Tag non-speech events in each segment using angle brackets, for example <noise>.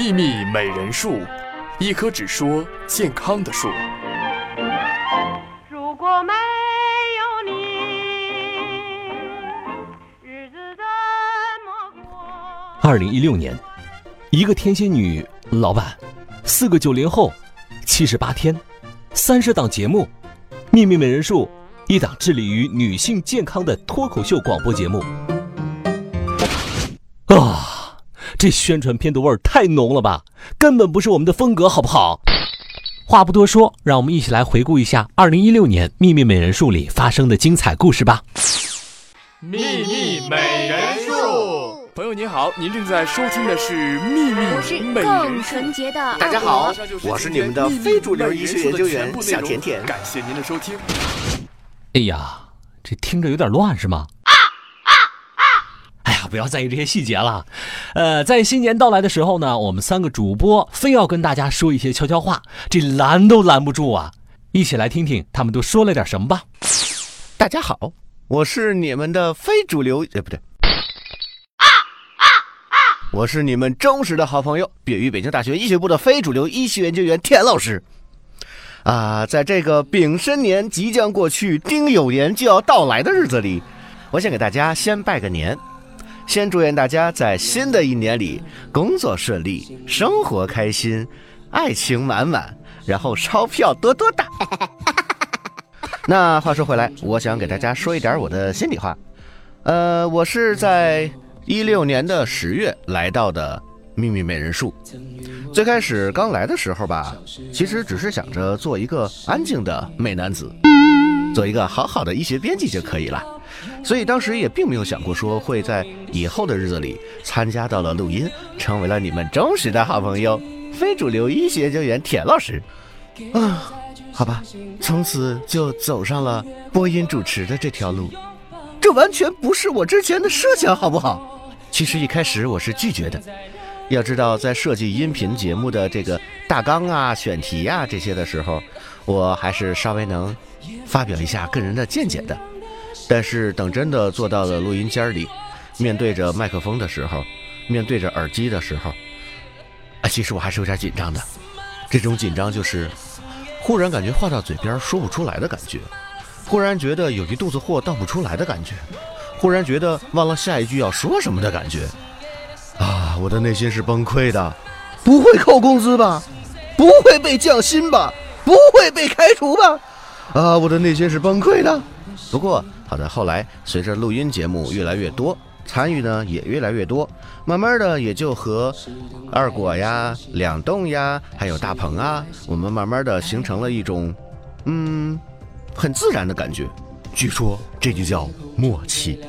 秘密美人树，一棵只说健康的树。如果没有你，日子怎么过？二零一六年，一个天蝎女老板，四个九零后，七十八天，三十档节目，《秘密美人树》，一档致力于女性健康的脱口秀广播节目。啊，这宣传片的味儿太浓了吧，根本不是我们的风格，好不好？话不多说，让我们一起来回顾一下二零一六年《秘密美人树》里发生的精彩故事吧。秘密美人树，朋友您好，您正在收听的是《秘密我是美人更》。纯洁的大家好我是你们的非主流医医学研究员小甜甜感谢您的收听。哎呀，这听着有点乱是吗？不要在意这些细节了。呃，在新年到来的时候呢，我们三个主播非要跟大家说一些悄悄话，这拦都拦不住啊！一起来听听他们都说了点什么吧。大家好，我是你们的非主流，呃，不对，我是你们忠实的好朋友，毕业于北京大学医学部的非主流医学研究员田老师。啊，在这个丙申年即将过去、丁酉年就要到来的日子里，我想给大家先拜个年，先祝愿大家在新的一年里工作顺利、生活开心、爱情满满，然后钞票多多大。<laughs> 那话说回来，我想给大家说一点我的心里话。呃，我是在一六年的十月来到的秘密美人树。最开始刚来的时候吧，其实只是想着做一个安静的美男子，做一个好好的医学编辑就可以了。所以当时也并没有想过说会在以后的日子里参加到了录音，成为了你们忠实的好朋友，非主流医学研究员田老师。啊，好吧，从此就走上了播音主持的这条路。这完全不是我之前的设想，好不好？其实一开始我是拒绝的。要知道，在设计音频节目的这个大纲啊、选题啊这些的时候，我还是稍微能发表一下个人的见解的。但是等真的坐到了录音间里，面对着麦克风的时候，面对着耳机的时候，啊，其实我还是有点紧张的。这种紧张就是忽然感觉话到嘴边说不出来的感觉，忽然觉得有一肚子货倒不出来的感觉，忽然觉得忘了下一句要说什么的感觉。啊，我的内心是崩溃的。不会扣工资吧？不会被降薪吧？不会被开除吧？啊，我的内心是崩溃的。不过好的后来随着录音节目越来越多，参与呢也越来越多，慢慢的也就和二果呀、两栋呀，还有大鹏啊，我们慢慢的形成了一种，嗯，很自然的感觉。据说这就叫默契。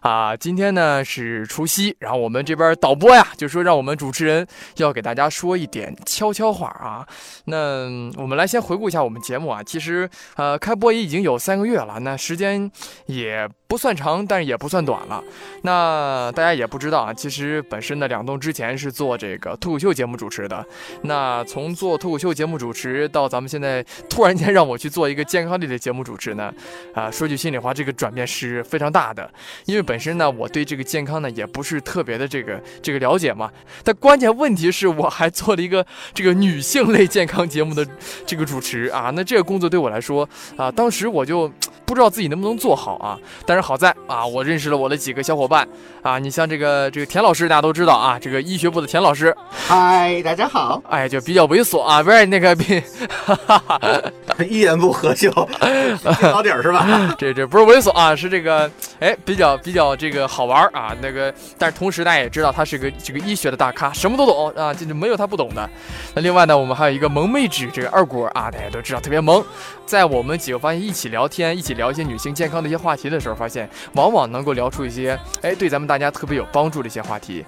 啊，今天呢是除夕，然后我们这边导播呀就说让我们主持人要给大家说一点悄悄话啊。那我们来先回顾一下我们节目啊，其实呃开播也已经有三个月了，那时间也不算长，但是也不算短了。那大家也不知道啊，其实本身呢两栋之前是做这个脱口秀节目主持的，那从做脱口秀节目主持到咱们现在突然间让我去做一个健康类的节目主持呢，啊说句心里话，这个转变是非常大的，因为本身呢，我对这个健康呢也不是特别的这个这个了解嘛。但关键问题是我还做了一个这个女性类健康节目的这个主持啊，那这个工作对我来说啊，当时我就不知道自己能不能做好啊。但是好在啊，我认识了我的几个小伙伴啊，你像这个这个田老师，大家都知道啊，这个医学部的田老师，嗨，大家好，哎，就比较猥琐啊，不是那个比，哈哈哈。<laughs> 一言不合就 <laughs> 到底儿是吧？<laughs> 这这不是猥琐啊，是这个哎比较比较这个好玩儿啊。那个，但是同时大家也知道他是个这个医学的大咖，什么都懂啊，这就没有他不懂的。那另外呢，我们还有一个萌妹纸这个二果啊，大家都知道特别萌。在我们几个发现一起聊天，一起聊一些女性健康的一些话题的时候，发现往往能够聊出一些哎对咱们大家特别有帮助的一些话题，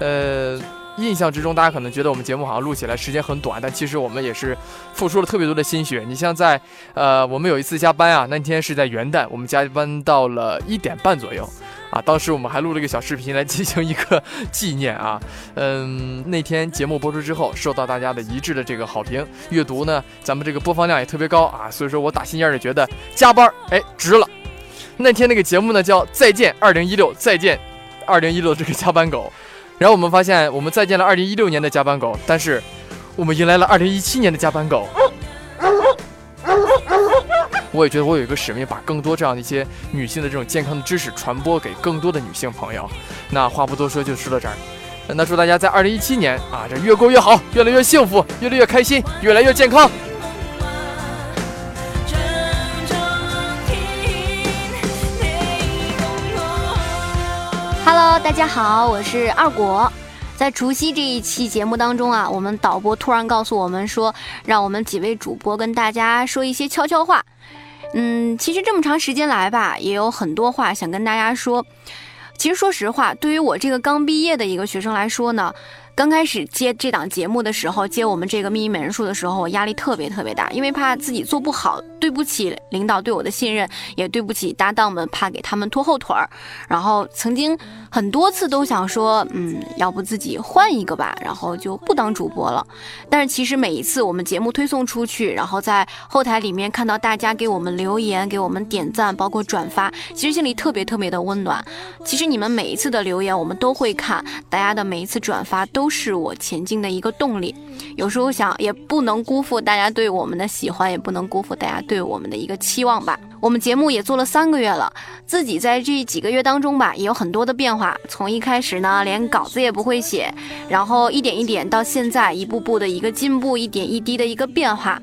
呃。印象之中，大家可能觉得我们节目好像录起来时间很短，但其实我们也是付出了特别多的心血。你像在，呃，我们有一次加班啊，那天是在元旦，我们加班到了一点半左右，啊，当时我们还录了一个小视频来进行一个纪念啊。嗯，那天节目播出之后，受到大家的一致的这个好评，阅读呢，咱们这个播放量也特别高啊，所以说我打心眼里觉得加班，哎，值了。那天那个节目呢叫《再见二零一六》，再见。二零一六这个加班狗，然后我们发现我们再见了二零一六年的加班狗，但是我们迎来了二零一七年的加班狗。我也觉得我有一个使命，把更多这样的一些女性的这种健康的知识传播给更多的女性朋友。那话不多说，就说到这儿。那祝大家在二零一七年啊，这越过越好，越来越幸福，越来越开心，越来越健康。大家好，我是二果。在除夕这一期节目当中啊，我们导播突然告诉我们说，让我们几位主播跟大家说一些悄悄话。嗯，其实这么长时间来吧，也有很多话想跟大家说。其实说实话，对于我这个刚毕业的一个学生来说呢，刚开始接这档节目的时候，接我们这个秘密美人术的时候，我压力特别特别大，因为怕自己做不好，对不起领导对我的信任，也对不起搭档们，怕给他们拖后腿儿。然后曾经很多次都想说，嗯，要不自己换一个吧，然后就不当主播了。但是其实每一次我们节目推送出去，然后在后台里面看到大家给我们留言、给我们点赞，包括转发，其实心里特别特别的温暖。其实你们每一次的留言我们都会看，大家的每一次转发都都是我前进的一个动力。有时候想，也不能辜负大家对我们的喜欢，也不能辜负大家对我们的一个期望吧。我们节目也做了三个月了，自己在这几个月当中吧，也有很多的变化。从一开始呢，连稿子也不会写，然后一点一点到现在，一步步的一个进步，一点一滴的一个变化。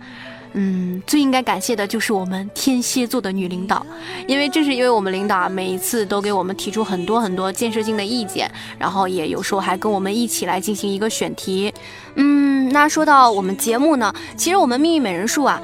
嗯，最应该感谢的就是我们天蝎座的女领导，因为正是因为我们领导啊，每一次都给我们提出很多很多建设性的意见，然后也有时候还跟我们一起来进行一个选题。嗯，那说到我们节目呢，其实我们命运美人术啊，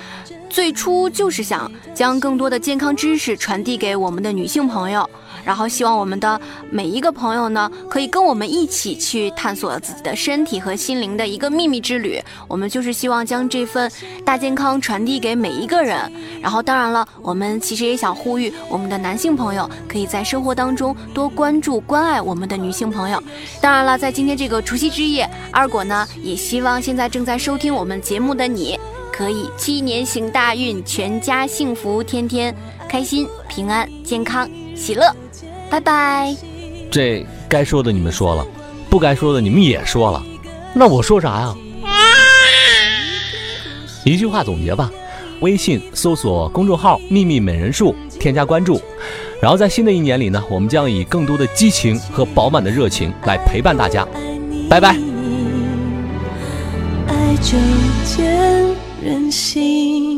最初就是想将更多的健康知识传递给我们的女性朋友。然后希望我们的每一个朋友呢，可以跟我们一起去探索自己的身体和心灵的一个秘密之旅。我们就是希望将这份大健康传递给每一个人。然后，当然了，我们其实也想呼吁我们的男性朋友，可以在生活当中多关注、关爱我们的女性朋友。当然了，在今天这个除夕之夜，二果呢也希望现在正在收听我们节目的你，可以鸡年行大运，全家幸福，天天开心、平安、健康、喜乐。拜拜。这该说的你们说了，不该说的你们也说了，那我说啥呀？一句话总结吧，微信搜索公众号“秘密美人术”，添加关注。然后在新的一年里呢，我们将以更多的激情和饱满的热情来陪伴大家。拜拜。爱就见人心。